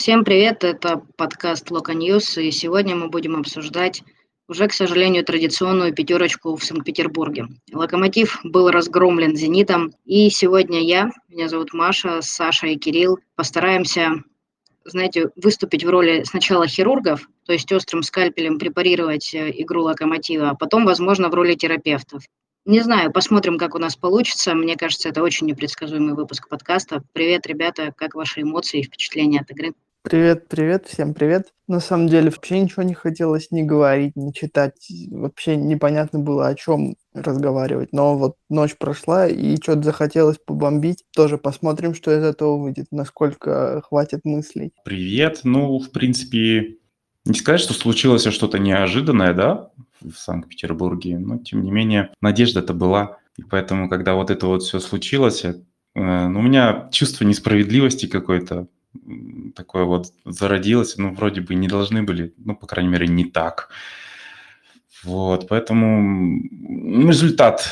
Всем привет, это подкаст Локо News, и сегодня мы будем обсуждать уже, к сожалению, традиционную пятерочку в Санкт-Петербурге. Локомотив был разгромлен «Зенитом», и сегодня я, меня зовут Маша, Саша и Кирилл, постараемся, знаете, выступить в роли сначала хирургов, то есть острым скальпелем препарировать э, игру «Локомотива», а потом, возможно, в роли терапевтов. Не знаю, посмотрим, как у нас получится. Мне кажется, это очень непредсказуемый выпуск подкаста. Привет, ребята, как ваши эмоции и впечатления от игры? Привет, привет, всем привет. На самом деле вообще ничего не хотелось ни говорить, ни читать. Вообще непонятно было, о чем разговаривать. Но вот ночь прошла, и что-то захотелось побомбить. Тоже посмотрим, что из этого выйдет, насколько хватит мыслей. Привет. Ну, в принципе, не сказать, что случилось что-то неожиданное, да, в Санкт-Петербурге, но тем не менее надежда-то была. И поэтому, когда вот это вот все случилось, э, ну, у меня чувство несправедливости какое-то такое вот зародилось, ну, вроде бы не должны были, ну, по крайней мере, не так. Вот, поэтому результат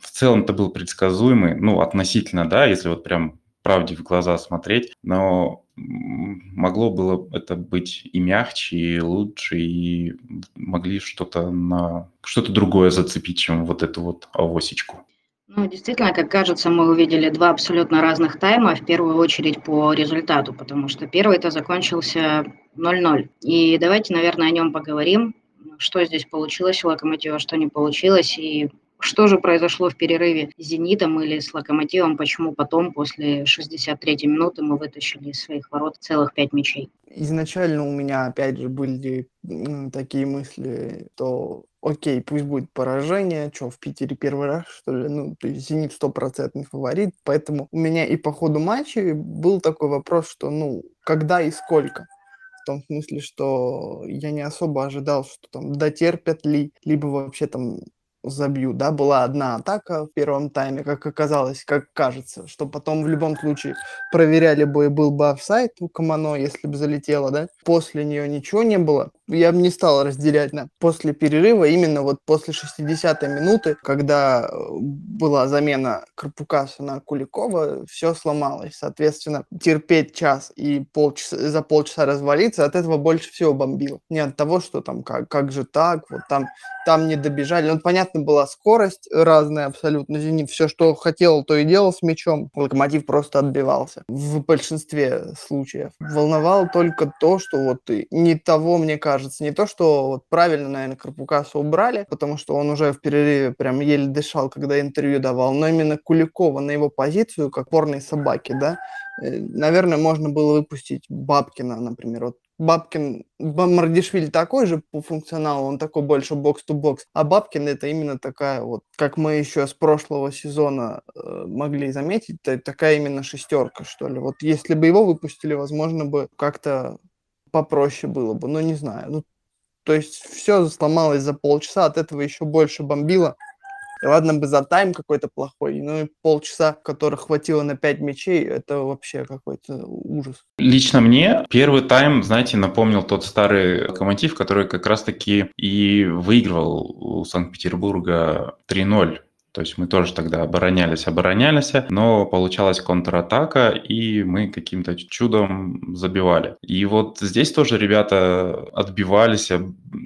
в целом-то был предсказуемый, ну, относительно, да, если вот прям правде в глаза смотреть, но могло было это быть и мягче, и лучше, и могли что-то на что-то другое зацепить, чем вот эту вот авосечку. Ну, действительно, как кажется, мы увидели два абсолютно разных тайма, в первую очередь по результату, потому что первый это закончился 0-0. И давайте, наверное, о нем поговорим, что здесь получилось у Локомотива, что не получилось, и что же произошло в перерыве с «Зенитом» или с «Локомотивом», почему потом, после 63-й минуты, мы вытащили из своих ворот целых пять мячей? Изначально у меня, опять же, были такие мысли, то окей, пусть будет поражение, что в Питере первый раз, что ли, ну, то есть «Зенит» стопроцентный фаворит, поэтому у меня и по ходу матча был такой вопрос, что, ну, когда и сколько? в том смысле, что я не особо ожидал, что там дотерпят ли, либо вообще там забью, да, была одна атака в первом тайме, как оказалось, как кажется, что потом в любом случае проверяли бы и был бы офсайт у Камано, если бы залетело, да, после нее ничего не было, я бы не стал разделять на после перерыва, именно вот после 60-й минуты, когда э, была замена Карпукаса на Куликова, все сломалось. Соответственно, терпеть час и полчаса, за полчаса развалиться, от этого больше всего бомбило. Не от того, что там как, как же так, вот там, там не добежали. Ну, понятно, была скорость разная абсолютно. Зенит все, что хотел, то и делал с мячом. Локомотив просто отбивался в большинстве случаев. Волновало только то, что вот не того, мне кажется, кажется. Не то, что вот правильно, наверное, Карпукаса убрали, потому что он уже в перерыве прям еле дышал, когда интервью давал, но именно Куликова на его позицию, как порной собаки, да, э, наверное, можно было выпустить Бабкина, например. Вот Бабкин, Мардишвили такой же по функционалу, он такой больше бокс-то-бокс, а Бабкин это именно такая вот, как мы еще с прошлого сезона э, могли заметить, такая именно шестерка, что ли. Вот если бы его выпустили, возможно бы как-то попроще было бы, но не знаю. Ну, то есть все сломалось за полчаса, от этого еще больше бомбило. И ладно бы за тайм какой-то плохой, ну и полчаса, которых хватило на 5 мячей, это вообще какой-то ужас. Лично мне первый тайм, знаете, напомнил тот старый локомотив, который как раз-таки и выигрывал у Санкт-Петербурга 3-0 то есть мы тоже тогда оборонялись, оборонялись, но получалась контратака, и мы каким-то чудом забивали. И вот здесь тоже ребята отбивались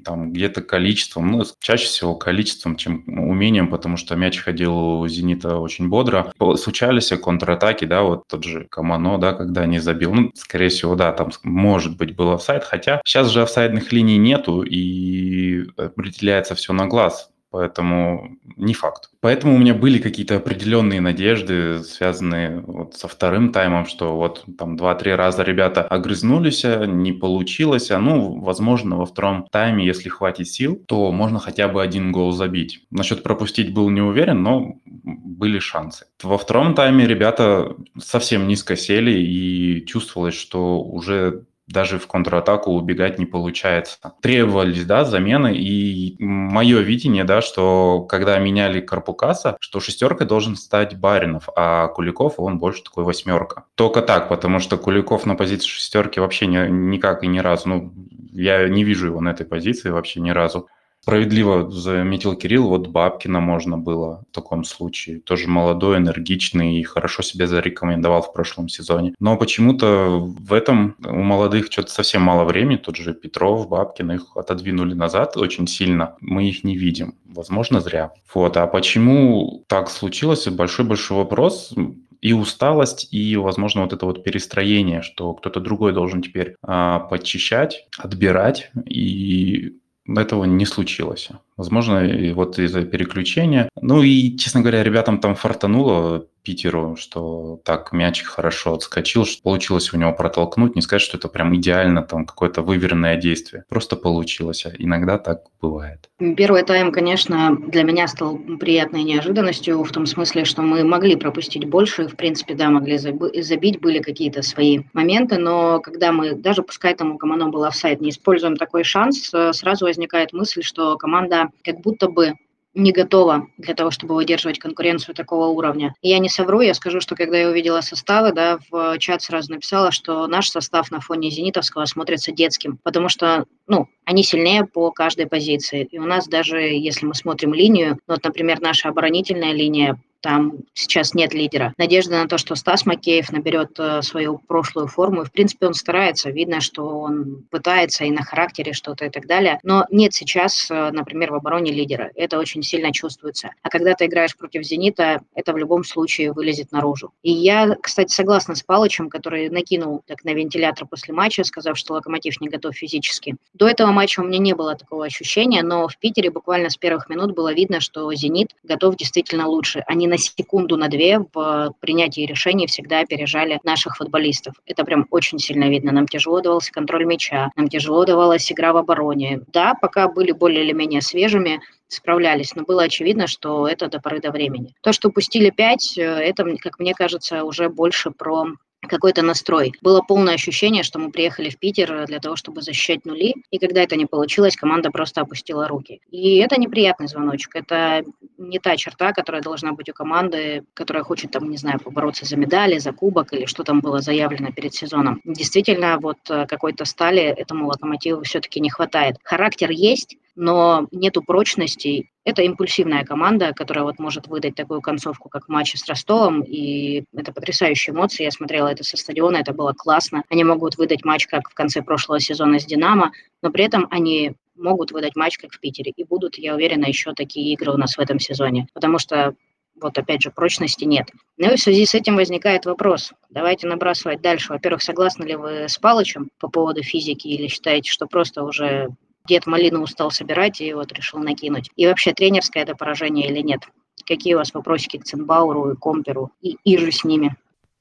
там где-то количеством, ну, чаще всего количеством, чем умением, потому что мяч ходил у «Зенита» очень бодро. Случались контратаки, да, вот тот же Камано, да, когда не забил. Ну, скорее всего, да, там может быть был офсайд, хотя сейчас же офсайдных линий нету, и определяется все на глаз поэтому не факт. Поэтому у меня были какие-то определенные надежды, связанные вот со вторым таймом, что вот там два-три раза ребята огрызнулись, а не получилось, а ну, возможно, во втором тайме, если хватит сил, то можно хотя бы один гол забить. Насчет пропустить был не уверен, но были шансы. Во втором тайме ребята совсем низко сели и чувствовалось, что уже даже в контратаку убегать не получается. Требовались, да, замены, и мое видение, да, что когда меняли Карпукаса, что шестеркой должен стать Баринов, а Куликов, он больше такой восьмерка. Только так, потому что Куликов на позиции шестерки вообще не, никак и ни разу, ну, я не вижу его на этой позиции вообще ни разу. Справедливо заметил Кирилл, вот Бабкина можно было в таком случае. Тоже молодой, энергичный и хорошо себя зарекомендовал в прошлом сезоне. Но почему-то в этом у молодых что-то совсем мало времени. Тот же Петров, Бабкин, их отодвинули назад очень сильно. Мы их не видим. Возможно, зря. Вот. А почему так случилось? Большой-большой вопрос и усталость, и, возможно, вот это вот перестроение, что кто-то другой должен теперь а, подчищать, отбирать, и этого не случилось. Возможно, и вот из-за переключения. Ну и, честно говоря, ребятам там фартануло Питеру, что так мячик хорошо отскочил, что получилось у него протолкнуть. Не сказать, что это прям идеально, там какое-то выверенное действие. Просто получилось. А иногда так бывает. Первый тайм, конечно, для меня стал приятной неожиданностью в том смысле, что мы могли пропустить больше. В принципе, да, могли забить, были какие-то свои моменты, но когда мы, даже пускай там у команды был офсайд, не используем такой шанс, э, сразу возникает мысль, что команда как будто бы не готова для того, чтобы выдерживать конкуренцию такого уровня. Я не совру, я скажу, что когда я увидела составы, да, в чат сразу написала, что наш состав на фоне Зенитовского смотрится детским, потому что, ну, они сильнее по каждой позиции. И у нас даже, если мы смотрим линию, ну, вот, например, наша оборонительная линия там сейчас нет лидера. Надежда на то, что Стас Макеев наберет э, свою прошлую форму. В принципе, он старается. Видно, что он пытается и на характере что-то и так далее. Но нет сейчас, э, например, в обороне лидера. Это очень сильно чувствуется. А когда ты играешь против «Зенита», это в любом случае вылезет наружу. И я, кстати, согласна с Палычем, который накинул так на вентилятор после матча, сказав, что «Локомотив не готов физически». До этого матча у меня не было такого ощущения, но в Питере буквально с первых минут было видно, что «Зенит» готов действительно лучше. Они на на секунду, на две в принятии решений всегда опережали наших футболистов. Это прям очень сильно видно. Нам тяжело давался контроль мяча, нам тяжело давалась игра в обороне. Да, пока были более или менее свежими, справлялись, но было очевидно, что это до поры до времени. То, что пустили пять, э, это, как мне кажется, уже больше про какой-то настрой. Было полное ощущение, что мы приехали в Питер для того, чтобы защищать нули, и когда это не получилось, команда просто опустила руки. И это неприятный звоночек. Это не та черта, которая должна быть у команды, которая хочет, там, не знаю, побороться за медали, за кубок или что там было заявлено перед сезоном. Действительно, вот э, какой-то стали этому локомотиву все-таки не хватает. Характер есть, но нету прочности. Это импульсивная команда, которая вот может выдать такую концовку, как в матче с Ростовом, и это потрясающие эмоции. Я смотрела это со стадиона, это было классно. Они могут выдать матч, как в конце прошлого сезона с «Динамо», но при этом они могут выдать матч, как в Питере. И будут, я уверена, еще такие игры у нас в этом сезоне. Потому что вот опять же, прочности нет. Ну и в связи с этим возникает вопрос. Давайте набрасывать дальше. Во-первых, согласны ли вы с Палычем по поводу физики или считаете, что просто уже дед малину устал собирать и вот решил накинуть. И вообще тренерское это поражение или нет? Какие у вас вопросики к Цинбауру и Комперу и, и же с ними?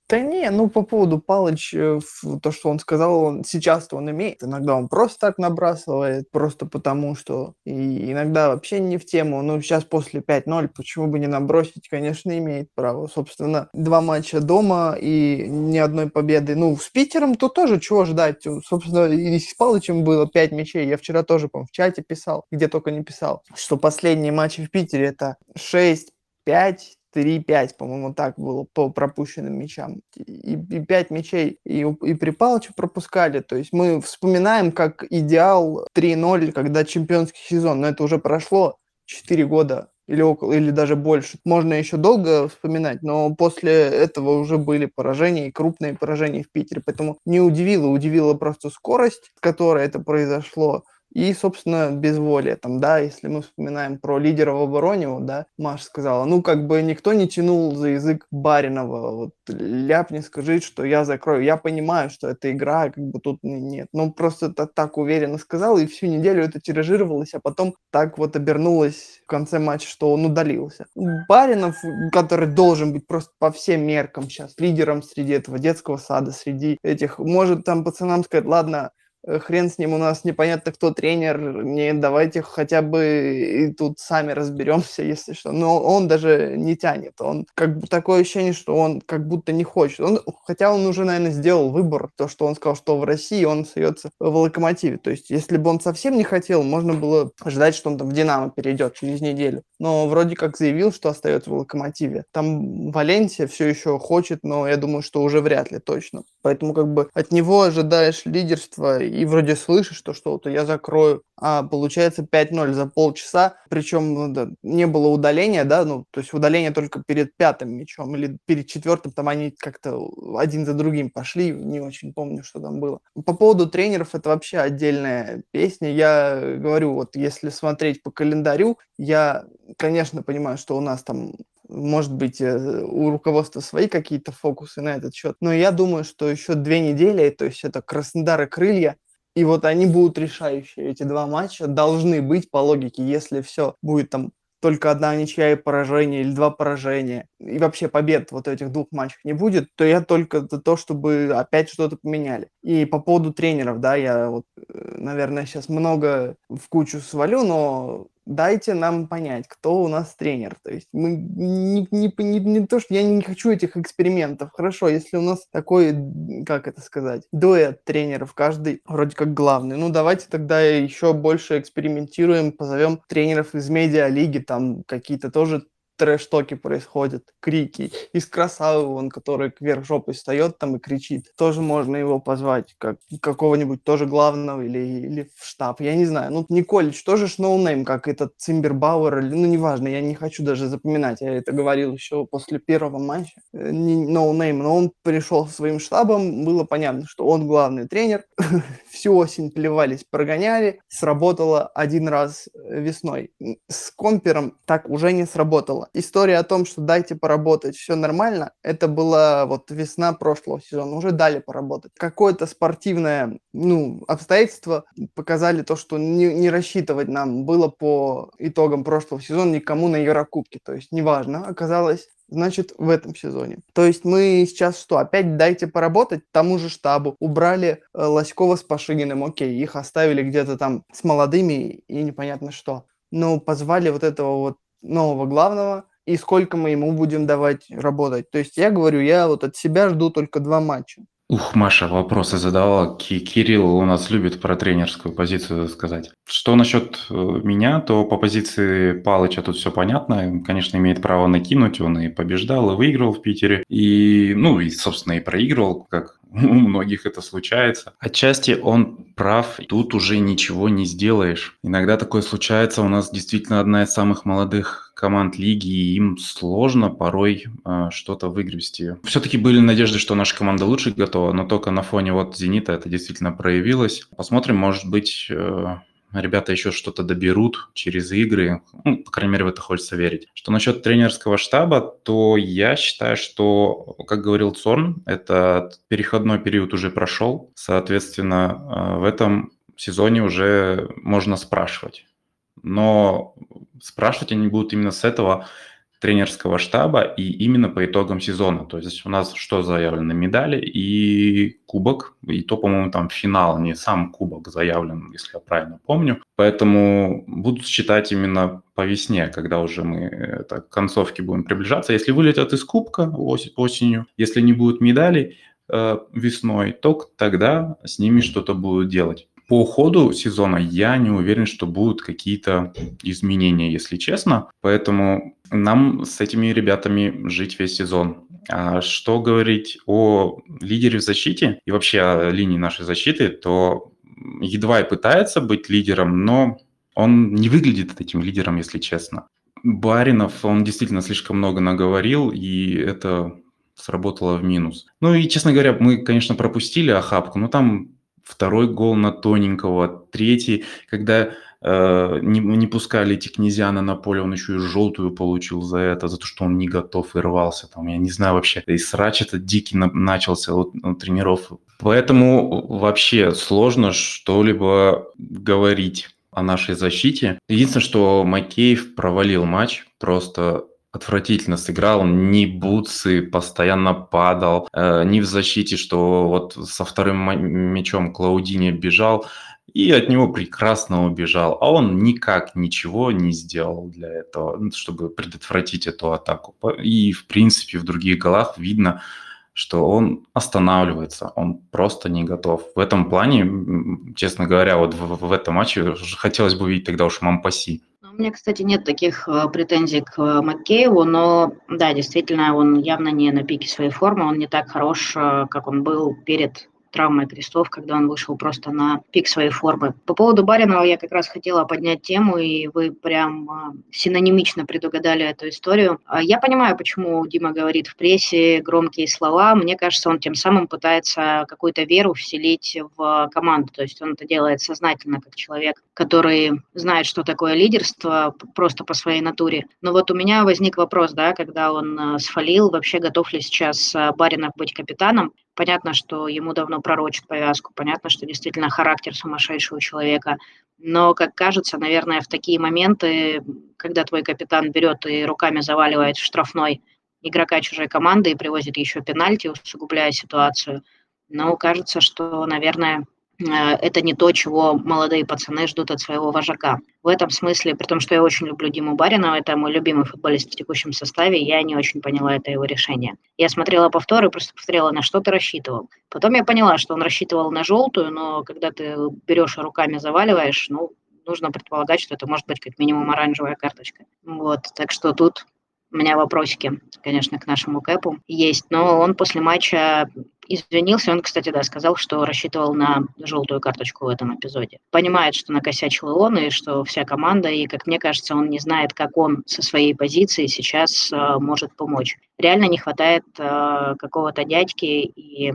Да не, ну по поводу Палыч, э, то, что он сказал, он сейчас-то он имеет. Иногда он просто так набрасывает, просто потому что. И иногда вообще не в тему. Ну, сейчас после 5-0, почему бы не набросить, конечно, имеет право. Собственно, два матча дома и ни одной победы. Ну, с Питером то тоже чего ждать. Собственно, и с Палычем было 5 мячей. Я вчера тоже, по в чате писал, где только не писал, что последние матчи в Питере это 6, 5, 3-5, по-моему, так было по пропущенным мячам. И, и 5 мячей и, и при Палыче пропускали. То есть мы вспоминаем как идеал 3-0, когда чемпионский сезон. Но это уже прошло 4 года или около, или даже больше. Можно еще долго вспоминать, но после этого уже были поражения и крупные поражения в Питере. Поэтому не удивило, удивила просто скорость, с которой это произошло и, собственно, безволие. Там, да, если мы вспоминаем про лидера в обороне, вот, да, Маша сказала, ну, как бы никто не тянул за язык Баринова, вот, ляпни, скажи, что я закрою. Я понимаю, что это игра, как бы тут нет. Ну, просто это так уверенно сказал, и всю неделю это тиражировалось, а потом так вот обернулось в конце матча, что он удалился. Баринов, который должен быть просто по всем меркам сейчас лидером среди этого детского сада, среди этих, может там пацанам сказать, ладно, хрен с ним, у нас непонятно, кто тренер, не давайте хотя бы и тут сами разберемся, если что. Но он даже не тянет, он как бы такое ощущение, что он как будто не хочет. Он, хотя он уже, наверное, сделал выбор, то, что он сказал, что в России он остается в Локомотиве. То есть, если бы он совсем не хотел, можно было ждать, что он там в Динамо перейдет через неделю. Но вроде как заявил, что остается в Локомотиве. Там Валенсия все еще хочет, но я думаю, что уже вряд ли точно. Поэтому как бы от него ожидаешь лидерства и вроде слышишь, что что-то я закрою, а получается 5-0 за полчаса, причем ну, да, не было удаления, да, ну, то есть удаление только перед пятым мячом или перед четвертым, там они как-то один за другим пошли, не очень помню, что там было. По поводу тренеров, это вообще отдельная песня, я говорю, вот если смотреть по календарю, я, конечно, понимаю, что у нас там может быть, э, у руководства свои какие-то фокусы на этот счет. Но я думаю, что еще две недели, то есть это Краснодар и Крылья, и вот они будут решающие. Эти два матча должны быть по логике, если все будет там только одна ничья и поражение или два поражения, и вообще побед вот этих двух матчах не будет, то я только за то, чтобы опять что-то поменяли. И по поводу тренеров, да, я вот, э, наверное, сейчас много в кучу свалю, но дайте нам понять, кто у нас тренер. То есть мы не, не, не, не то, что я не хочу этих экспериментов. Хорошо, если у нас такой, как это сказать, дуэт тренеров, каждый вроде как главный. Ну, давайте тогда еще больше экспериментируем, позовем тренеров из медиалиги, там какие-то тоже трэш-токи происходят, крики. Из Красавы, он, который кверх жопой встает там и кричит. Тоже можно его позвать, как какого-нибудь тоже главного или, или в штаб. Я не знаю. Ну, Николич тоже ж no name, как этот Цимбербауэр, или, ну, неважно, я не хочу даже запоминать. Я это говорил еще после первого матча. Э, не no name, но он пришел со своим штабом, было понятно, что он главный тренер. Всю осень плевались, прогоняли. Сработало один раз весной. С Компером так уже не сработало История о том, что дайте поработать, все нормально, это была вот весна прошлого сезона, уже дали поработать. Какое-то спортивное ну, обстоятельство показали то, что не, не рассчитывать нам было по итогам прошлого сезона никому на Еврокубке. То есть неважно, оказалось, значит, в этом сезоне. То есть мы сейчас что, опять дайте поработать тому же штабу. Убрали э, Лоськова с Пашининым, окей, их оставили где-то там с молодыми и непонятно что. Но позвали вот этого вот нового главного, и сколько мы ему будем давать работать. То есть я говорю, я вот от себя жду только два матча. Ух, Маша вопросы задавала. Кирилл у нас любит про тренерскую позицию сказать. Что насчет э, меня, то по позиции Палыча тут все понятно. Конечно, имеет право накинуть. Он и побеждал, и выиграл в Питере. И, ну, и, собственно, и проигрывал, как у многих это случается. Отчасти он прав, тут уже ничего не сделаешь. Иногда такое случается, у нас действительно одна из самых молодых команд лиги, и им сложно порой э, что-то выгребсти. Все-таки были надежды, что наша команда лучше готова, но только на фоне вот «Зенита» это действительно проявилось. Посмотрим, может быть, э, ребята еще что-то доберут через игры. Ну, по крайней мере, в это хочется верить. Что насчет тренерского штаба, то я считаю, что, как говорил Цорн, этот переходной период уже прошел. Соответственно, э, в этом сезоне уже можно спрашивать. Но спрашивать они будут именно с этого тренерского штаба и именно по итогам сезона. То есть у нас что заявлено? Медали и кубок. И то, по-моему, там финал, не сам кубок заявлен, если я правильно помню. Поэтому будут считать именно по весне, когда уже мы это, к концовке будем приближаться. Если вылетят из кубка ос- осенью, если не будет медалей э, весной, то тогда с ними что-то будут делать. По ходу сезона я не уверен, что будут какие-то изменения, если честно. Поэтому нам с этими ребятами жить весь сезон. А что говорить о лидере в защите и вообще о линии нашей защиты, то едва и пытается быть лидером, но он не выглядит этим лидером, если честно. Баринов, он действительно слишком много наговорил, и это сработало в минус. Ну и, честно говоря, мы, конечно, пропустили охапку, но там второй гол на тоненького, третий, когда э, не, не пускали Тикнезиана на поле, он еще и желтую получил за это, за то, что он не готов и рвался. Там, я не знаю вообще, и срач этот дикий на, начался от, от тренеров. Поэтому вообще сложно что-либо говорить о нашей защите. Единственное, что Макеев провалил матч, просто отвратительно сыграл, ни бутсы, постоянно падал, э, ни в защите, что вот со вторым мячом Клаудини бежал, и от него прекрасно убежал, а он никак ничего не сделал для этого, ну, чтобы предотвратить эту атаку. И, в принципе, в других голах видно, что он останавливается, он просто не готов. В этом плане, честно говоря, вот в, в этом матче хотелось бы увидеть тогда уж Мампаси. У меня, кстати, нет таких э, претензий к э, Маккееву, но да, действительно, он явно не на пике своей формы, он не так хорош, э, как он был перед травмой крестов, когда он вышел просто на пик своей формы. По поводу Баринова я как раз хотела поднять тему, и вы прям а, синонимично предугадали эту историю. А я понимаю, почему Дима говорит в прессе громкие слова. Мне кажется, он тем самым пытается какую-то веру вселить в команду. То есть он это делает сознательно, как человек, который знает, что такое лидерство, просто по своей натуре. Но вот у меня возник вопрос, да, когда он а, сфалил, вообще готов ли сейчас Баринов быть капитаном? Понятно, что ему давно пророчат повязку, понятно, что действительно характер сумасшедшего человека. Но, как кажется, наверное, в такие моменты, когда твой капитан берет и руками заваливает в штрафной игрока чужой команды и привозит еще пенальти, усугубляя ситуацию, ну, кажется, что, наверное, это не то, чего молодые пацаны ждут от своего вожака. В этом смысле, при том, что я очень люблю Диму Баринова, это мой любимый футболист в текущем составе, я не очень поняла это его решение. Я смотрела повтор и просто повторяла, на что ты рассчитывал. Потом я поняла, что он рассчитывал на желтую, но когда ты берешь и руками заваливаешь, ну, нужно предполагать, что это может быть как минимум оранжевая карточка. Вот, так что тут у меня вопросики, конечно, к нашему Кэпу есть, но он после матча извинился. Он, кстати, да, сказал, что рассчитывал на желтую карточку в этом эпизоде. Понимает, что накосячил он и что вся команда, и, как мне кажется, он не знает, как он со своей позиции сейчас э, может помочь. Реально не хватает э, какого-то дядьки и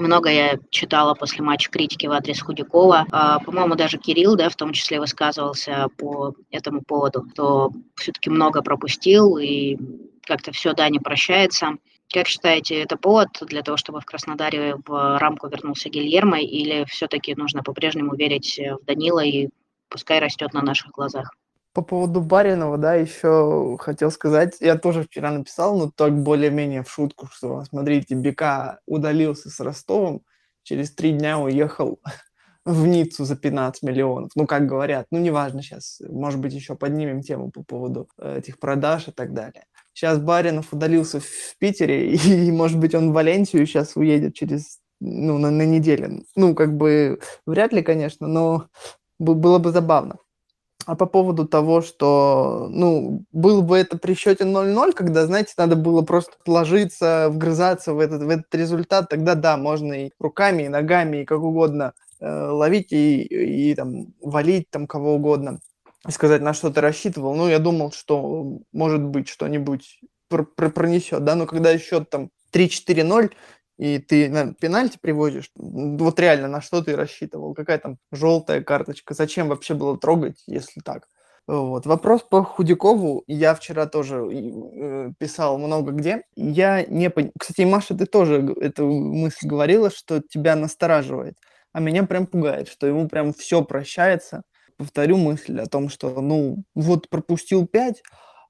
много я читала после матча критики в адрес Худякова. А, по-моему, даже Кирилл, да, в том числе высказывался по этому поводу, что все-таки много пропустил и как-то все, да, не прощается. Как считаете, это повод для того, чтобы в Краснодаре в рамку вернулся Гильермо, или все-таки нужно по-прежнему верить в Данила и пускай растет на наших глазах? По поводу Баринова, да, еще хотел сказать, я тоже вчера написал, но так более-менее в шутку, что, смотрите, Бека удалился с Ростовом, через три дня уехал в Ниццу за 15 миллионов. Ну, как говорят, ну, неважно сейчас, может быть, еще поднимем тему по поводу э, этих продаж и так далее. Сейчас Баринов удалился в Питере, и, может быть, он в Валенсию сейчас уедет через, ну, на, на неделю. Ну, как бы, вряд ли, конечно, но было бы забавно. А по поводу того, что, ну, было бы это при счете 0-0, когда, знаете, надо было просто ложиться, вгрызаться в этот, в этот результат, тогда да, можно и руками, и ногами, и как угодно э, ловить и, и там валить там кого угодно, и сказать, на что ты рассчитывал. Ну, я думал, что может быть что-нибудь пр- пр- пронесет, да, но когда счет там 3-4-0, и ты на пенальти приводишь, вот реально, на что ты рассчитывал? Какая там желтая карточка? Зачем вообще было трогать, если так? Вот. Вопрос по Худякову. Я вчера тоже э, писал много где. Я не понимаю. Кстати, Маша, ты тоже эту мысль говорила, что тебя настораживает. А меня прям пугает, что ему прям все прощается. Повторю мысль о том, что, ну, вот пропустил 5,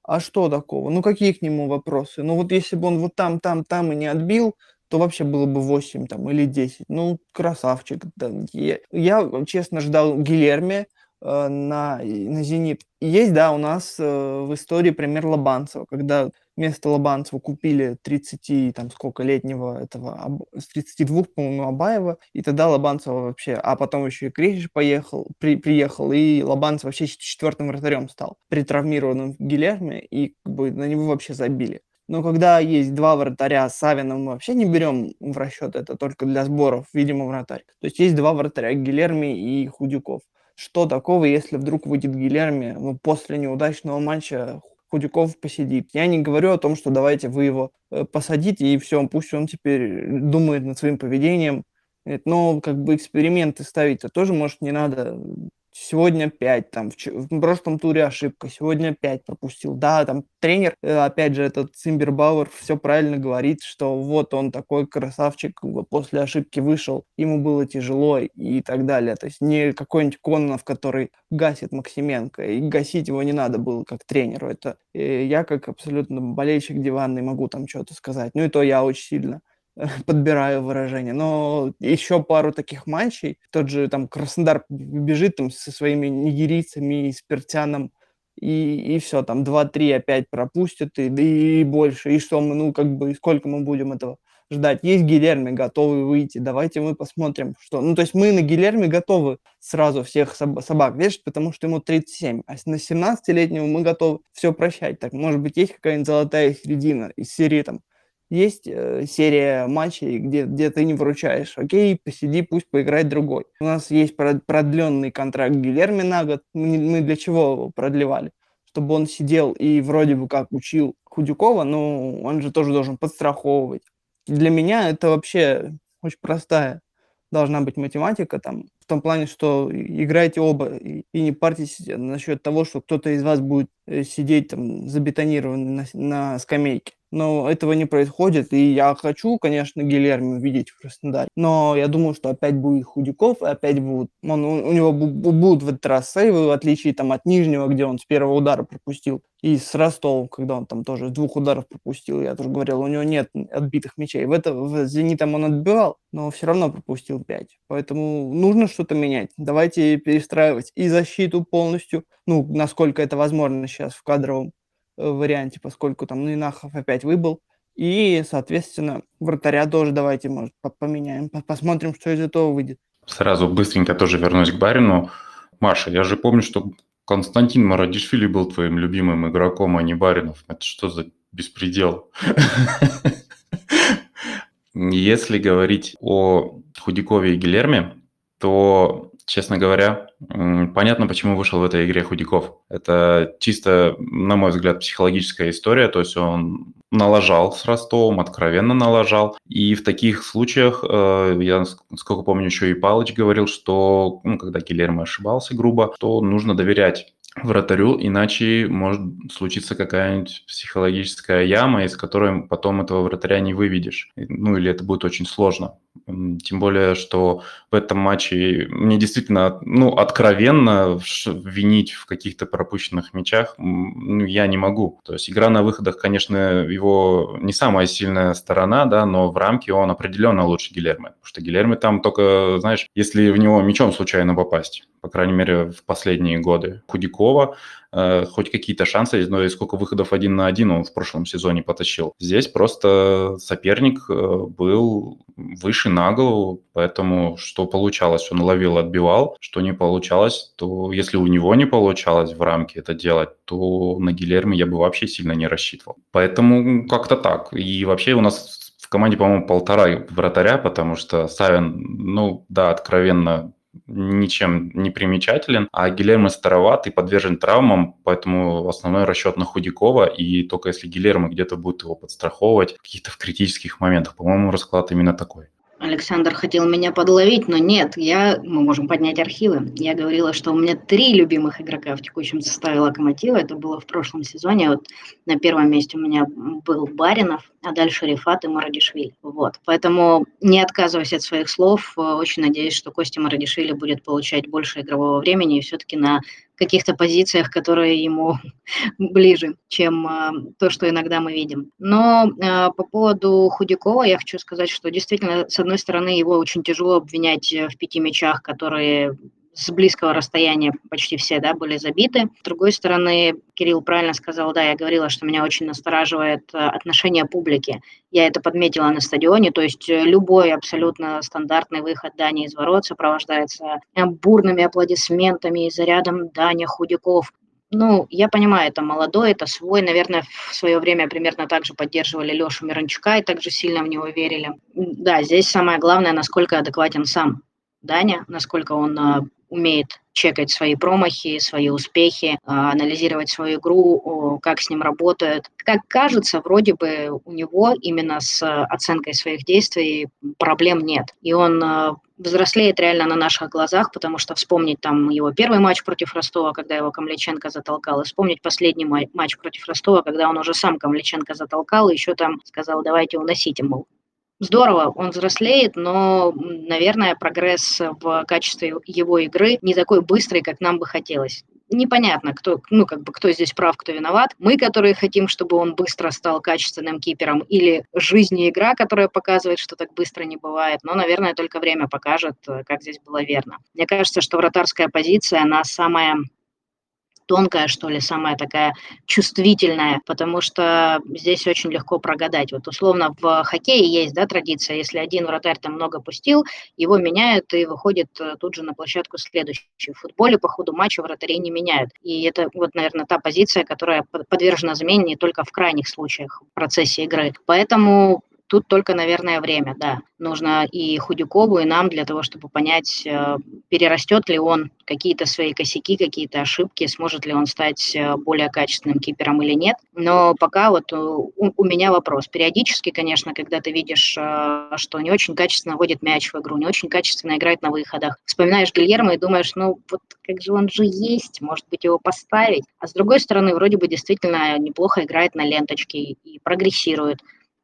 а что такого? Ну, какие к нему вопросы? Ну, вот если бы он вот там, там, там и не отбил, то вообще было бы 8 там, или 10. Ну, красавчик. Да. Я, я, честно, ждал Гильерме э, на, на «Зенит». Есть, да, у нас э, в истории пример Лобанцева, когда вместо Лобанцева купили 30, там, сколько, летнего этого, с 32, по-моему, Абаева, и тогда Лобанцева вообще, а потом еще и Крещиш поехал, при, приехал, и Лобанцев вообще четвертым вратарем стал при травмированном Гилерме, и как бы, на него вообще забили. Но когда есть два вратаря, Савина мы вообще не берем в расчет, это только для сборов, видимо, вратарь. То есть есть два вратаря, Гилерми и Худюков. Что такого, если вдруг выйдет Гилерми, ну, после неудачного матча Худяков посидит. Я не говорю о том, что давайте вы его э, посадите, и все, пусть он теперь думает над своим поведением. Но как бы эксперименты ставить-то тоже, может, не надо сегодня 5, там, в, прошлом туре ошибка, сегодня 5 пропустил. Да, там тренер, э, опять же, этот Симбербауэр все правильно говорит, что вот он такой красавчик, после ошибки вышел, ему было тяжело и так далее. То есть не какой-нибудь Кононов, который гасит Максименко, и гасить его не надо было как тренеру. Это э, я как абсолютно болельщик диванный могу там что-то сказать. Ну и то я очень сильно подбираю выражение. Но еще пару таких матчей, тот же там Краснодар бежит там со своими нигерийцами и спиртяном, и, и все, там 2-3 опять пропустят, и, и больше. И что мы, ну, как бы, сколько мы будем этого ждать? Есть Гилерми, готовы выйти, давайте мы посмотрим, что... Ну, то есть мы на Гилерми готовы сразу всех собак вешать, потому что ему 37, а на 17-летнего мы готовы все прощать. Так, может быть, есть какая-нибудь золотая середина из серии там есть э, серия матчей, где, где ты не выручаешь. Окей, посиди, пусть поиграет другой. У нас есть продленный контракт Гильерми на год. Мы, мы для чего его продлевали? Чтобы он сидел и вроде бы как учил Худюкова, но он же тоже должен подстраховывать. Для меня это вообще очень простая должна быть математика там, в том плане, что играете оба и, и не парьтесь насчет того, что кто-то из вас будет э, сидеть там забетонированный на, на скамейке но этого не происходит, и я хочу, конечно, Гильерми увидеть в Краснодаре, но я думаю, что опять будет Худяков, и опять будут, он, у него будут в этот раз сейвы, в отличие там от Нижнего, где он с первого удара пропустил, и с Ростовом, когда он там тоже с двух ударов пропустил, я тоже говорил, у него нет отбитых мячей. В, это, в Зенитом он отбивал, но все равно пропустил 5. Поэтому нужно что-то менять. Давайте перестраивать и защиту полностью, ну, насколько это возможно сейчас в кадровом варианте, поскольку там Нинахов опять выбыл. И, соответственно, вратаря тоже давайте, может, поменяем, посмотрим, что из этого выйдет. Сразу быстренько тоже вернусь к Барину. Маша, я же помню, что Константин Марадишвили был твоим любимым игроком, а не Баринов. Это что за беспредел? Если говорить о Худякове и Гилерме, то честно говоря. Понятно, почему вышел в этой игре Худяков. Это чисто, на мой взгляд, психологическая история. То есть он налажал с Ростовом, откровенно налажал. И в таких случаях, э, я, сколько помню, еще и Палыч говорил, что ну, когда Гильермо ошибался грубо, то нужно доверять вратарю, иначе может случиться какая-нибудь психологическая яма, из которой потом этого вратаря не выведешь. Ну или это будет очень сложно. Тем более, что в этом матче мне действительно, ну, откровенно винить в каких-то пропущенных мячах ну, я не могу. То есть игра на выходах, конечно, его не самая сильная сторона, да, но в рамке он определенно лучше Гилермо. Потому что Гилермо там только, знаешь, если в него мячом случайно попасть по крайней мере, в последние годы. Худякова э, хоть какие-то шансы, но и сколько выходов один на один он в прошлом сезоне потащил. Здесь просто соперник э, был выше на голову, поэтому что получалось, он ловил, отбивал, что не получалось, то если у него не получалось в рамке это делать, то на Гилерме я бы вообще сильно не рассчитывал. Поэтому как-то так. И вообще у нас в команде, по-моему, полтора вратаря, потому что Савин, ну да, откровенно ничем не примечателен, а Гилермо староват и подвержен травмам, поэтому основной расчет на Худякова, и только если Гилермо где-то будет его подстраховывать каких-то в критических моментах. По-моему, расклад именно такой. Александр хотел меня подловить, но нет, я, мы можем поднять архивы. Я говорила, что у меня три любимых игрока в текущем составе Локомотива. Это было в прошлом сезоне. Вот на первом месте у меня был Баринов, а дальше Рифат и Марадишвили. Вот. Поэтому не отказываясь от своих слов, очень надеюсь, что Костя Марадишвили будет получать больше игрового времени и все-таки на каких-то позициях, которые ему ближе, чем э, то, что иногда мы видим. Но э, по поводу Худякова я хочу сказать, что действительно, с одной стороны, его очень тяжело обвинять в пяти мячах, которые с близкого расстояния почти все да, были забиты. С другой стороны, Кирилл правильно сказал, да, я говорила, что меня очень настораживает э, отношение публики. Я это подметила на стадионе, то есть э, любой абсолютно стандартный выход Дани из ворот сопровождается э, бурными аплодисментами и зарядом Даня Худяков. Ну, я понимаю, это молодой, это свой. Наверное, в свое время примерно так же поддерживали Лешу Мирончука и также сильно в него верили. Да, здесь самое главное, насколько адекватен сам Даня, насколько он умеет чекать свои промахи, свои успехи, а, анализировать свою игру, как с ним работают. Как кажется, вроде бы у него именно с оценкой своих действий проблем нет. И он а, взрослеет реально на наших глазах, потому что вспомнить там его первый матч против Ростова, когда его Камличенко затолкал, и вспомнить последний матч против Ростова, когда он уже сам Камличенко затолкал, и еще там сказал, давайте уносите, мол, здорово, он взрослеет, но, наверное, прогресс в качестве его игры не такой быстрый, как нам бы хотелось. Непонятно, кто, ну, как бы, кто здесь прав, кто виноват. Мы, которые хотим, чтобы он быстро стал качественным кипером, или жизнь и игра, которая показывает, что так быстро не бывает. Но, наверное, только время покажет, как здесь было верно. Мне кажется, что вратарская позиция, она самая тонкая, что ли, самая такая чувствительная, потому что здесь очень легко прогадать. Вот условно в хоккее есть, да, традиция, если один вратарь там много пустил, его меняют и выходит э, тут же на площадку следующий. В футболе по ходу матча вратарей не меняют. И это вот, наверное, та позиция, которая подвержена замене не только в крайних случаях в процессе игры. Поэтому Тут только, наверное, время, да. Нужно и Худякову, и нам для того, чтобы понять, э, перерастет ли он какие-то свои косяки, какие-то ошибки, сможет ли он стать э, более качественным кипером или нет. Но пока вот у, у меня вопрос. Периодически, конечно, когда ты видишь, э, что не очень качественно вводит мяч в игру, не очень качественно играет на выходах, вспоминаешь Гильермо и думаешь, ну вот как же он же есть, может быть его поставить. А с другой стороны, вроде бы действительно неплохо играет на ленточке и прогрессирует.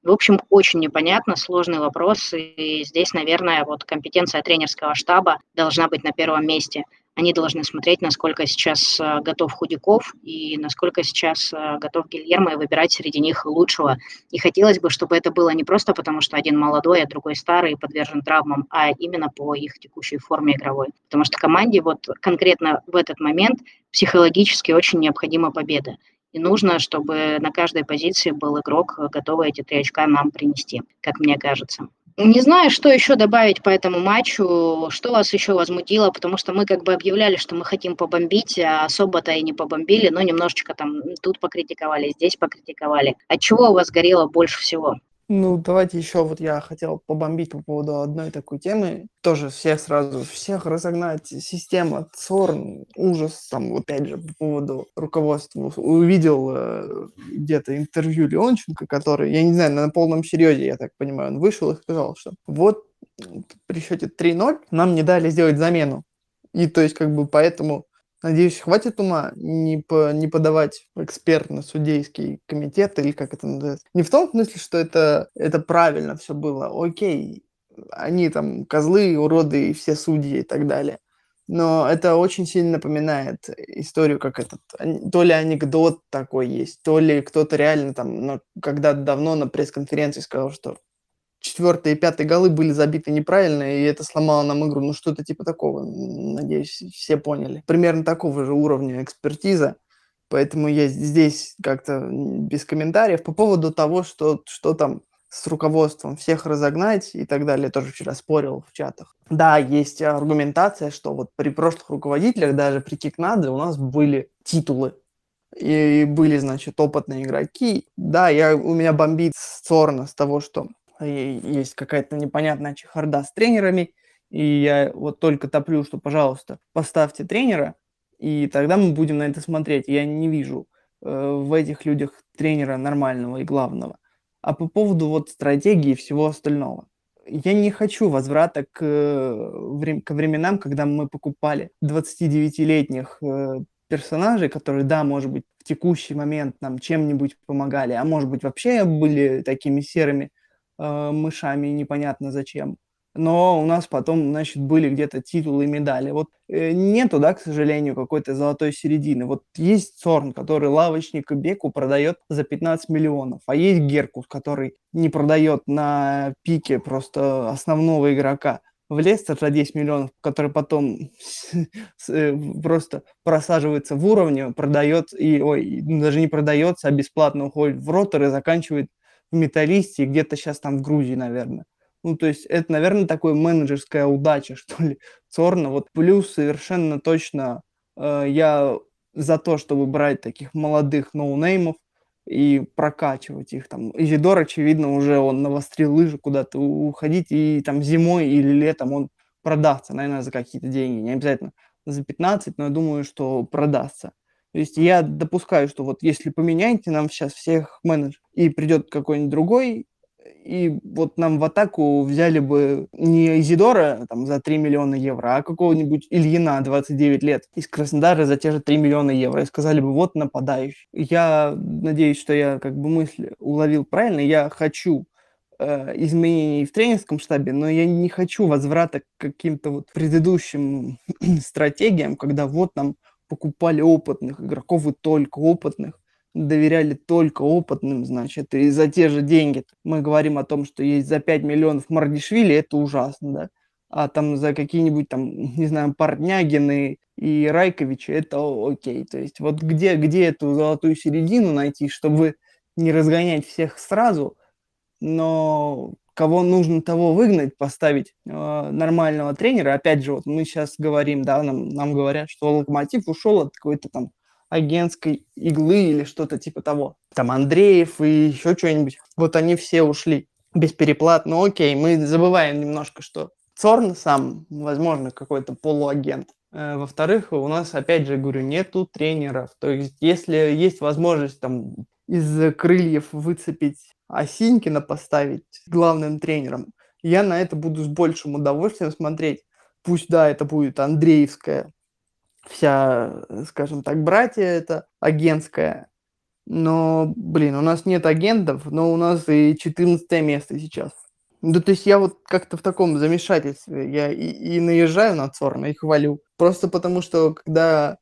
В общем, очень непонятно, сложный вопрос, и здесь, наверное, вот компетенция тренерского штаба должна быть на первом месте. Они должны смотреть, насколько сейчас э, готов Худяков и насколько сейчас э, готов Гильермо, и выбирать среди них лучшего. И хотелось бы, чтобы это было не просто потому, что один молодой, а другой старый и подвержен травмам, а именно по их текущей форме игровой. Потому что команде вот конкретно в этот момент психологически очень необходима победа. И нужно, чтобы на каждой позиции был игрок, готовый эти три очка нам принести, как мне кажется. Не знаю, что еще добавить по этому матчу, что вас еще возмутило, потому что мы как бы объявляли, что мы хотим побомбить, а особо-то и не побомбили, но немножечко там тут покритиковали, здесь покритиковали. От чего у вас горело больше всего? Ну, давайте еще вот я хотел побомбить по поводу одной такой темы. Тоже всех сразу, всех разогнать. Система ЦОРН, ужас там, опять же, по поводу руководства. Увидел э, где-то интервью Леонченко, который, я не знаю, на полном серьезе, я так понимаю, он вышел и сказал, что вот при счете 3-0 нам не дали сделать замену. И то есть как бы поэтому Надеюсь, хватит ума не, по, не подавать экспертно-судейский комитет, или как это называется. Не в том смысле, что это, это правильно все было. Окей, они там козлы, уроды и все судьи и так далее. Но это очень сильно напоминает историю, как этот, то ли анекдот такой есть, то ли кто-то реально там, когда давно на пресс-конференции сказал, что четвертый и пятый голы были забиты неправильно, и это сломало нам игру. Ну, что-то типа такого, надеюсь, все поняли. Примерно такого же уровня экспертиза. Поэтому я здесь как-то без комментариев. По поводу того, что, что там с руководством всех разогнать и так далее, тоже вчера спорил в чатах. Да, есть аргументация, что вот при прошлых руководителях, даже при Кикнаде у нас были титулы. И были, значит, опытные игроки. Да, я, у меня бомбит сорно с того, что есть какая-то непонятная чехарда с тренерами, и я вот только топлю, что, пожалуйста, поставьте тренера, и тогда мы будем на это смотреть. Я не вижу э, в этих людях тренера нормального и главного. А по поводу вот стратегии и всего остального. Я не хочу возврата к, э, к временам, когда мы покупали 29-летних э, персонажей, которые, да, может быть, в текущий момент нам чем-нибудь помогали, а может быть, вообще были такими серыми э, мышами, непонятно зачем. Но у нас потом, значит, были где-то титулы и медали. Вот э, нету, да, к сожалению, какой-то золотой середины. Вот есть Цорн, который лавочник Беку продает за 15 миллионов, а есть Геркус, который не продает на пике просто основного игрока в Лестер за 10 миллионов, который потом э, просто просаживается в уровне, продает, и, ой, даже не продается, а бесплатно уходит в ротор и заканчивает в Металлисте где-то сейчас там в Грузии, наверное. Ну, то есть это, наверное, такой менеджерская удача, что ли, Цорна. Вот плюс совершенно точно э, я за то, чтобы брать таких молодых ноунеймов и прокачивать их. Там Изидор, очевидно, уже он навострил лыжи куда-то уходить, и там зимой или летом он продастся, наверное, за какие-то деньги. Не обязательно за 15, но я думаю, что продастся. То есть я допускаю, что вот если поменяете нам сейчас всех менеджеров, и придет какой-нибудь другой, и вот нам в атаку взяли бы не Изидора там, за 3 миллиона евро, а какого-нибудь Ильина, 29 лет, из Краснодара за те же 3 миллиона евро, и сказали бы, вот нападающий. Я надеюсь, что я как бы мысль уловил правильно, я хочу э, изменений в тренерском штабе, но я не хочу возврата к каким-то вот предыдущим стратегиям, когда вот нам покупали опытных игроков и только опытных, доверяли только опытным, значит, и за те же деньги. Мы говорим о том, что есть за 5 миллионов Мардишвили, это ужасно, да, а там за какие-нибудь там, не знаю, Портнягины, и Райкович, это окей. То есть вот где, где эту золотую середину найти, чтобы не разгонять всех сразу, но кого нужно того выгнать, поставить э, нормального тренера. Опять же, вот мы сейчас говорим, да, нам, нам говорят, что Локомотив ушел от какой-то там агентской иглы или что-то типа того. Там Андреев и еще что-нибудь. Вот они все ушли без переплат. Ну окей, мы забываем немножко, что Цорн сам, возможно, какой-то полуагент. Э, во-вторых, у нас, опять же, говорю, нету тренеров. То есть, если есть возможность там из крыльев выцепить Осинькина поставить главным тренером, я на это буду с большим удовольствием смотреть. Пусть, да, это будет Андреевская вся, скажем так, братья это агентская, но, блин, у нас нет агентов, но у нас и 14 место сейчас. Ну, то есть я вот как-то в таком замешательстве. Я и, и наезжаю на Цорна, и хвалю. Просто потому что, когда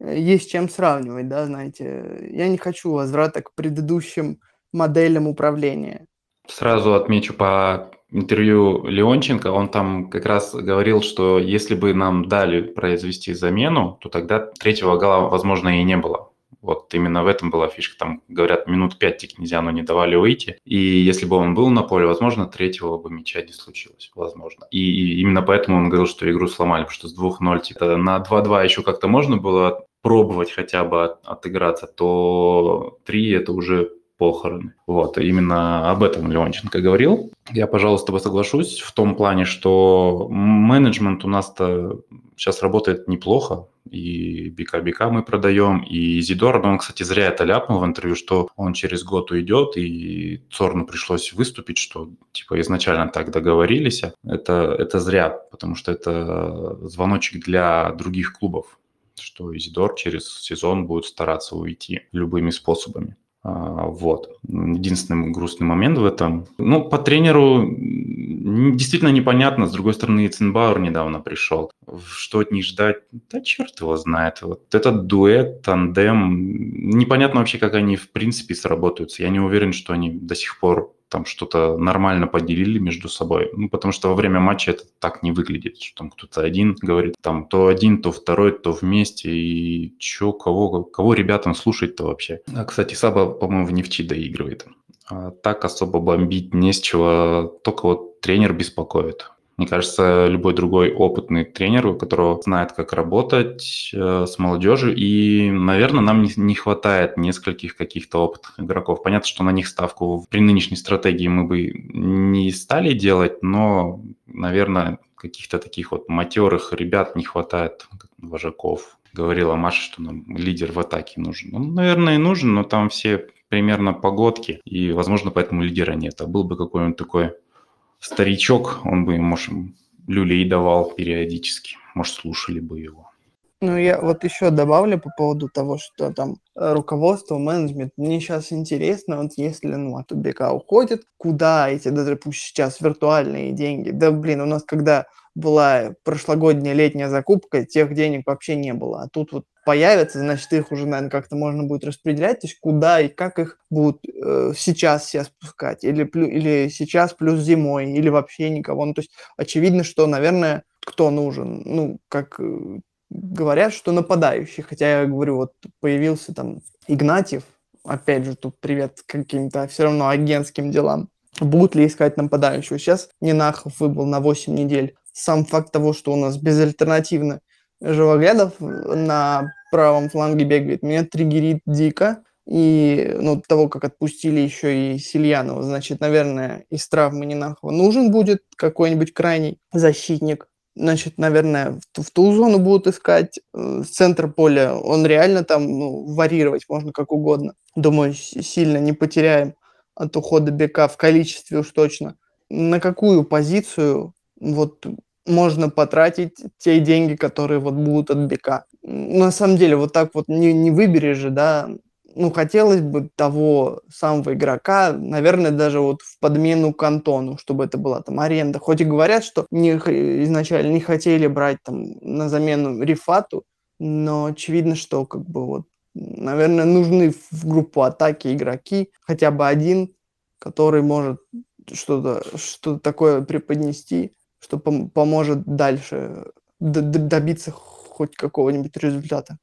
э, есть чем сравнивать, да, знаете, я не хочу возврата к предыдущим моделям управления. Сразу отмечу по интервью Леонченко, он там как раз говорил, что если бы нам дали произвести замену, то тогда третьего гола, возможно, и не было. Вот именно в этом была фишка. Там, говорят, минут пять Тикнезиану не давали выйти. И если бы он был на поле, возможно, третьего бы мяча не случилось. Возможно. И, и именно поэтому он говорил, что игру сломали, потому что с 2-0 типа, на 2-2 еще как-то можно было пробовать хотя бы от, отыграться, то 3 это уже похороны. Вот, именно об этом Леонченко говорил. Я, пожалуй, с тобой соглашусь в том плане, что менеджмент у нас-то сейчас работает неплохо, и Бика-Бика мы продаем, и Зидор, но он, кстати, зря это ляпнул в интервью, что он через год уйдет, и Цорну пришлось выступить, что типа изначально так договорились. Это, это зря, потому что это звоночек для других клубов, что Изидор через сезон будет стараться уйти любыми способами. А, вот. Единственный грустный момент в этом. Ну, по тренеру действительно непонятно. С другой стороны, Цинбауэр недавно пришел. Что от них ждать? Да черт его знает. Вот этот дуэт, тандем. Непонятно вообще, как они в принципе сработаются. Я не уверен, что они до сих пор там что-то нормально поделили между собой. Ну, потому что во время матча это так не выглядит, что там кто-то один говорит, там то один, то второй, то вместе, и чё, кого, кого ребятам слушать-то вообще? А, кстати, Саба, по-моему, в нефти доигрывает. А так особо бомбить не с чего, только вот тренер беспокоит. Мне кажется, любой другой опытный тренер, у которого знает, как работать э, с молодежью, и, наверное, нам не, не хватает нескольких каких-то опытных игроков. Понятно, что на них ставку при нынешней стратегии мы бы не стали делать, но, наверное, каких-то таких вот матерых ребят не хватает, вожаков. Говорила Маша, что нам лидер в атаке нужен. Он, наверное, и нужен, но там все примерно погодки, и, возможно, поэтому лидера нет. А был бы какой-нибудь такой старичок, он бы, может, люлей давал периодически. Может, слушали бы его. Ну, я вот еще добавлю по поводу того, что там э, руководство, менеджмент. Мне сейчас интересно, вот если, ну, от УБК уходит, куда эти, даже пусть сейчас виртуальные деньги. Да, блин, у нас когда была прошлогодняя летняя закупка, тех денег вообще не было. А тут вот появятся, значит, их уже, наверное, как-то можно будет распределять, то есть куда и как их будут э, сейчас все спускать, или, или сейчас плюс зимой, или вообще никого. Ну, то есть очевидно, что, наверное, кто нужен, ну, как э, говорят, что нападающий, хотя я говорю, вот появился там Игнатьев, опять же, тут привет каким-то все равно агентским делам, будут ли искать нападающего. Сейчас Нинахов выбыл на 8 недель. Сам факт того, что у нас безальтернативно Живоглядов на правом фланге бегает, меня триггерит дико. И ну, того, как отпустили еще и Сильянова, значит, наверное, из травмы Нинахова нужен будет какой-нибудь крайний защитник. Значит, наверное, в, в ту зону будут искать. Э, центр поля, он реально там ну, варьировать можно как угодно. Думаю, сильно не потеряем от ухода бека в количестве уж точно. На какую позицию вот можно потратить те деньги, которые вот будут от бека. На самом деле, вот так вот не, не выберешь же, да, ну, хотелось бы того самого игрока, наверное, даже вот в подмену к Антону, чтобы это была там аренда. Хоть и говорят, что не, изначально не хотели брать там на замену Рифату, но очевидно, что как бы вот, наверное, нужны в группу атаки игроки, хотя бы один, который может что-то что такое преподнести что пом- поможет дальше добиться хоть какого-нибудь результата.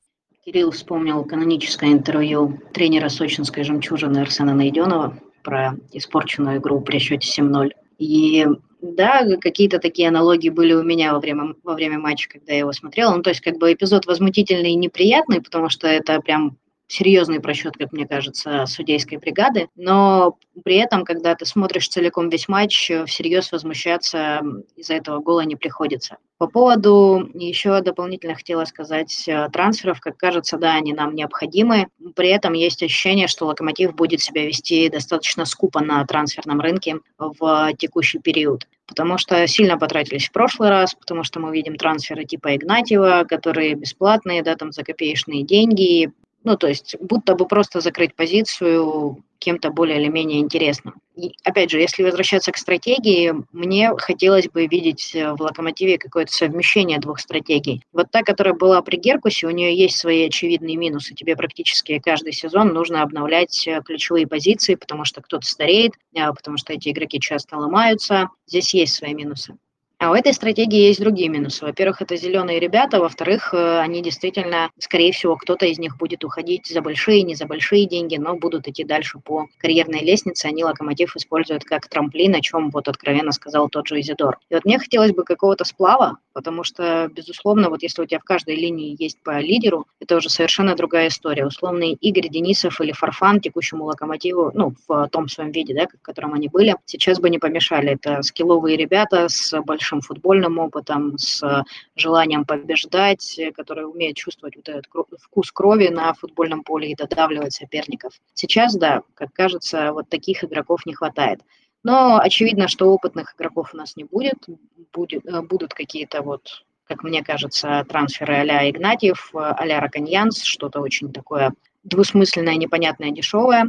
Кирилл вспомнил каноническое интервью тренера сочинской «Жемчужины» Арсена Найденова про испорченную игру при счете 7-0. И да, какие-то такие аналогии были у меня во время, во время матча, когда я его смотрела. Ну, то есть, как бы эпизод возмутительный и неприятный, потому что это прям серьезный просчет, как мне кажется, судейской бригады, но при этом, когда ты смотришь целиком весь матч, всерьез возмущаться из-за этого гола не приходится. По поводу, еще дополнительно хотела сказать, э, трансферов, как кажется, да, они нам необходимы. При этом есть ощущение, что Локомотив будет себя вести достаточно скупо на трансферном рынке в текущий период. Потому что сильно потратились в прошлый раз, потому что мы видим трансферы типа Игнатьева, которые бесплатные, да, там за копеечные деньги, ну, то есть, будто бы просто закрыть позицию кем-то более или менее интересным. И, опять же, если возвращаться к стратегии, мне хотелось бы видеть э, в «Локомотиве» какое-то совмещение двух стратегий. Вот та, которая была при Геркусе, у нее есть свои очевидные минусы. Тебе практически каждый сезон нужно обновлять э, ключевые позиции, потому что кто-то стареет, а, потому что эти игроки часто ломаются. Здесь есть свои минусы. А у этой стратегии есть другие минусы. Во-первых, это зеленые ребята, во-вторых, э, они действительно, скорее всего, кто-то из них будет уходить за большие, не за большие деньги, но будут идти дальше по карьерной лестнице. Они локомотив используют как трамплин, о чем вот откровенно сказал тот же Изидор. И вот мне хотелось бы какого-то сплава, потому что, безусловно, вот если у тебя в каждой линии есть по лидеру, это уже совершенно другая история. Условный Игорь Денисов или Фарфан текущему локомотиву, ну, в том своем виде, да, в котором они были, сейчас бы не помешали. Это скилловые ребята с большим большим футбольным опытом, с э, желанием побеждать, э, которые умеют чувствовать вот этот вкус крови на футбольном поле и додавливать соперников. Сейчас, да, как кажется, вот таких игроков не хватает. Но очевидно, что опытных игроков у нас не будет. будет э, будут какие-то вот, как мне кажется, трансферы а-ля Игнатьев, а-ля Раканьянс, что-то очень такое двусмысленное, непонятное, дешевое.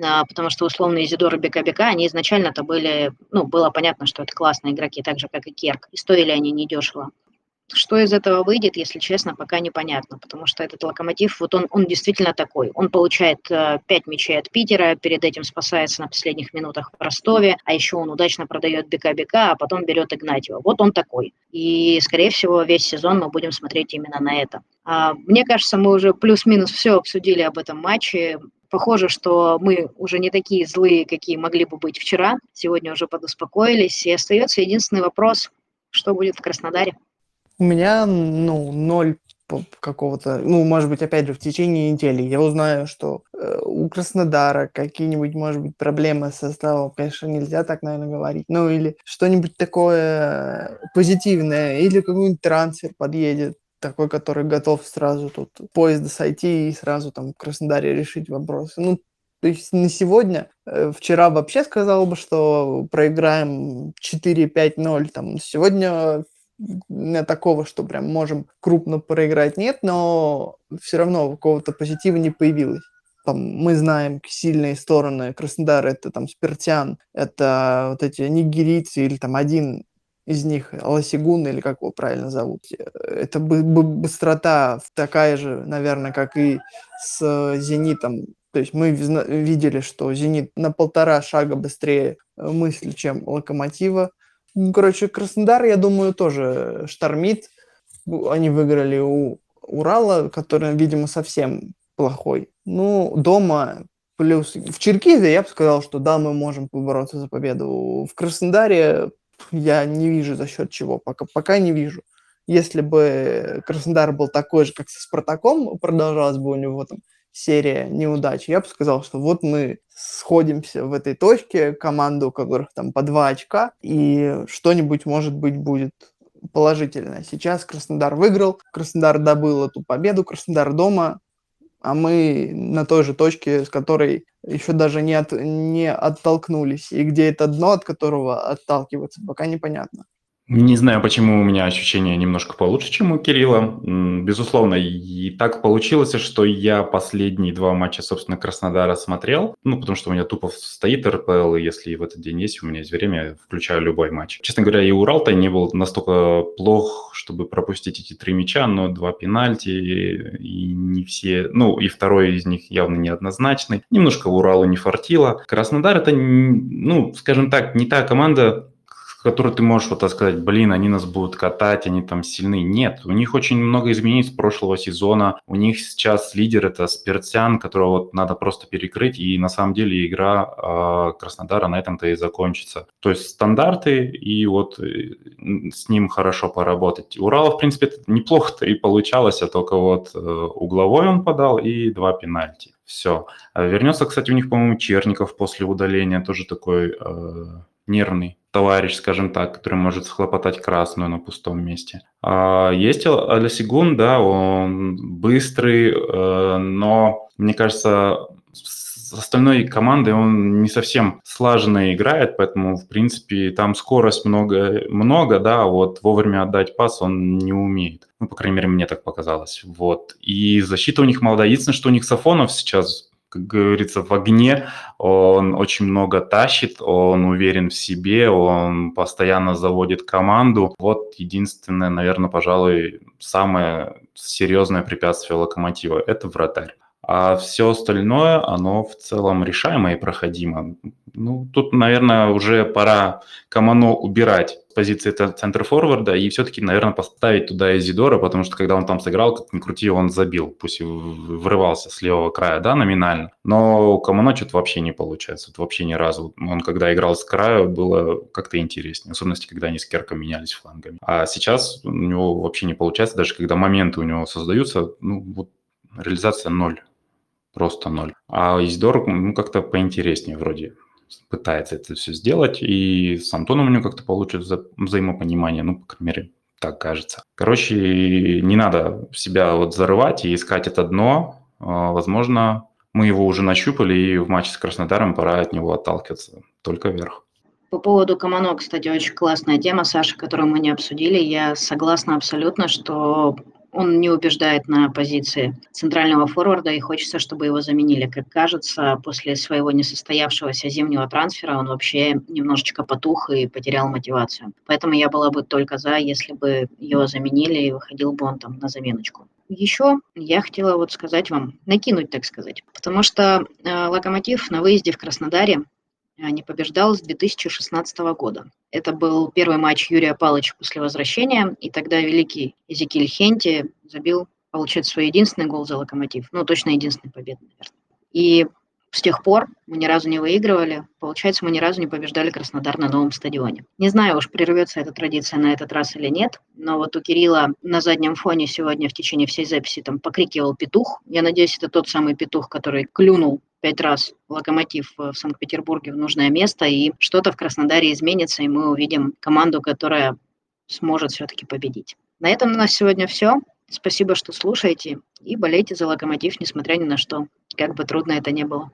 А, потому что условно Изидор Бека-Бека, они изначально-то были, ну, было понятно, что это классные игроки, так же, как и Керк, и стоили они недешево. Что из этого выйдет, если честно, пока непонятно, потому что этот локомотив, вот он, он действительно такой. Он получает э, 5 мячей от Питера, перед этим спасается на последних минутах в Ростове, а еще он удачно продает Бека-Бека, а потом берет Игнатьева. Вот он такой. И, скорее всего, весь сезон мы будем смотреть именно на это. А, мне кажется, мы уже плюс-минус все обсудили об этом матче. Похоже, что мы уже не такие злые, какие могли бы быть вчера. Сегодня уже подуспокоились. И остается единственный вопрос, что будет в Краснодаре. У меня, ну, ноль какого-то, ну, может быть, опять же, в течение недели я узнаю, что э, у Краснодара какие-нибудь, может быть, проблемы с составом, конечно, нельзя так, наверное, говорить, ну, или что-нибудь такое позитивное, или какой-нибудь трансфер подъедет, такой, который готов сразу тут поезда сойти и сразу там в Краснодаре решить вопросы. Ну, то есть на сегодня, э, вчера вообще сказал бы, что проиграем 4-5-0, там сегодня меня такого, что прям можем крупно проиграть, нет, но все равно какого-то позитива не появилось. Там, мы знаем сильные стороны Краснодара, это там Спиртян, это вот эти нигерийцы или там один из них Лосигун, или как его правильно зовут. Это быстрота такая же, наверное, как и с «Зенитом». То есть мы видели, что «Зенит» на полтора шага быстрее мысли, чем «Локомотива». Ну, короче, Краснодар, я думаю, тоже штормит. Они выиграли у Урала, который, видимо, совсем плохой. Ну, дома плюс... В Черкизе я бы сказал, что да, мы можем побороться за победу. В Краснодаре я не вижу за счет чего, пока, пока не вижу. Если бы Краснодар был такой же, как со Спартаком, продолжалась бы у него там серия неудач, я бы сказал, что вот мы сходимся в этой точке, команду, у которых там по два очка, и что-нибудь, может быть, будет положительное. Сейчас Краснодар выиграл, Краснодар добыл эту победу, Краснодар дома, а мы на той же точке, с которой еще даже не, от, не оттолкнулись. И где это дно, от которого отталкиваться, пока непонятно. Не знаю, почему у меня ощущение немножко получше, чем у Кирилла. Безусловно, и так получилось, что я последние два матча, собственно, Краснодара смотрел. Ну, потому что у меня тупо стоит РПЛ, и если в этот день есть, у меня есть время, я включаю любой матч. Честно говоря, и Урал-то не был настолько плох, чтобы пропустить эти три мяча, но два пенальти, и не все... Ну, и второй из них явно неоднозначный. Немножко Уралу не фартило. Краснодар это, ну, скажем так, не та команда, который ты можешь вот сказать, блин, они нас будут катать, они там сильны. Нет, у них очень много изменений с прошлого сезона. У них сейчас лидер это Спиртян, которого вот надо просто перекрыть, и на самом деле игра э, Краснодара на этом-то и закончится. То есть стандарты, и вот э, с ним хорошо поработать. Урала, в принципе, неплохо-то и получалось, а только вот э, угловой он подал и два пенальти. Все. А вернется, кстати, у них, по-моему, Черников после удаления, тоже такой э, нервный товарищ, скажем так, который может схлопотать красную на пустом месте. А есть Алисигун, да, он быстрый, э, но, мне кажется, с остальной командой он не совсем слаженно играет, поэтому, в принципе, там скорость много, много, да, вот вовремя отдать пас он не умеет. Ну, по крайней мере, мне так показалось. Вот. И защита у них. Единственное, что у них Сафонов сейчас как говорится, в огне, он очень много тащит, он уверен в себе, он постоянно заводит команду. Вот единственное, наверное, пожалуй, самое серьезное препятствие локомотива – это вратарь. А все остальное, оно в целом решаемо и проходимо. Ну, тут, наверное, уже пора Камано убирать с позиции центра форварда и все-таки, наверное, поставить туда Изидора, потому что когда он там сыграл, как ни крути, он забил, пусть и врывался с левого края, да, номинально. Но у Камано что-то вообще не получается, вот вообще ни разу. Он когда играл с края, было как-то интереснее, в особенности, когда они с Керком менялись флангами. А сейчас у него вообще не получается, даже когда моменты у него создаются, ну, вот реализация ноль просто ноль. А Изидор, ну, как-то поинтереснее вроде пытается это все сделать, и с Антоном у него как-то получится вза- взаимопонимание, ну, по крайней мере, так кажется. Короче, не надо себя вот зарывать и искать это дно. А, возможно, мы его уже нащупали, и в матче с Краснодаром пора от него отталкиваться только вверх. По поводу Камано, кстати, очень классная тема, Саша, которую мы не обсудили. Я согласна абсолютно, что он не убеждает на позиции центрального форварда, и хочется, чтобы его заменили. Как кажется, после своего несостоявшегося зимнего трансфера он вообще немножечко потух и потерял мотивацию. Поэтому я была бы только за, если бы его заменили и выходил бы он там на заменочку. Еще я хотела вот сказать вам, накинуть, так сказать, потому что э, Локомотив на выезде в Краснодаре не побеждал с 2016 года. Это был первый матч Юрия Палыча после возвращения, и тогда великий Эзекиль Хенти забил, получается, свой единственный гол за «Локомотив». Ну, точно единственный победный, наверное. И с тех пор мы ни разу не выигрывали. Получается, мы ни разу не побеждали Краснодар на новом стадионе. Не знаю уж, прервется эта традиция на этот раз или нет, но вот у Кирилла на заднем фоне сегодня в течение всей записи там покрикивал петух. Я надеюсь, это тот самый петух, который клюнул пять раз локомотив в Санкт-Петербурге в нужное место, и что-то в Краснодаре изменится, и мы увидим команду, которая сможет все-таки победить. На этом у нас сегодня все. Спасибо, что слушаете, и болейте за локомотив, несмотря ни на что, как бы трудно это ни было.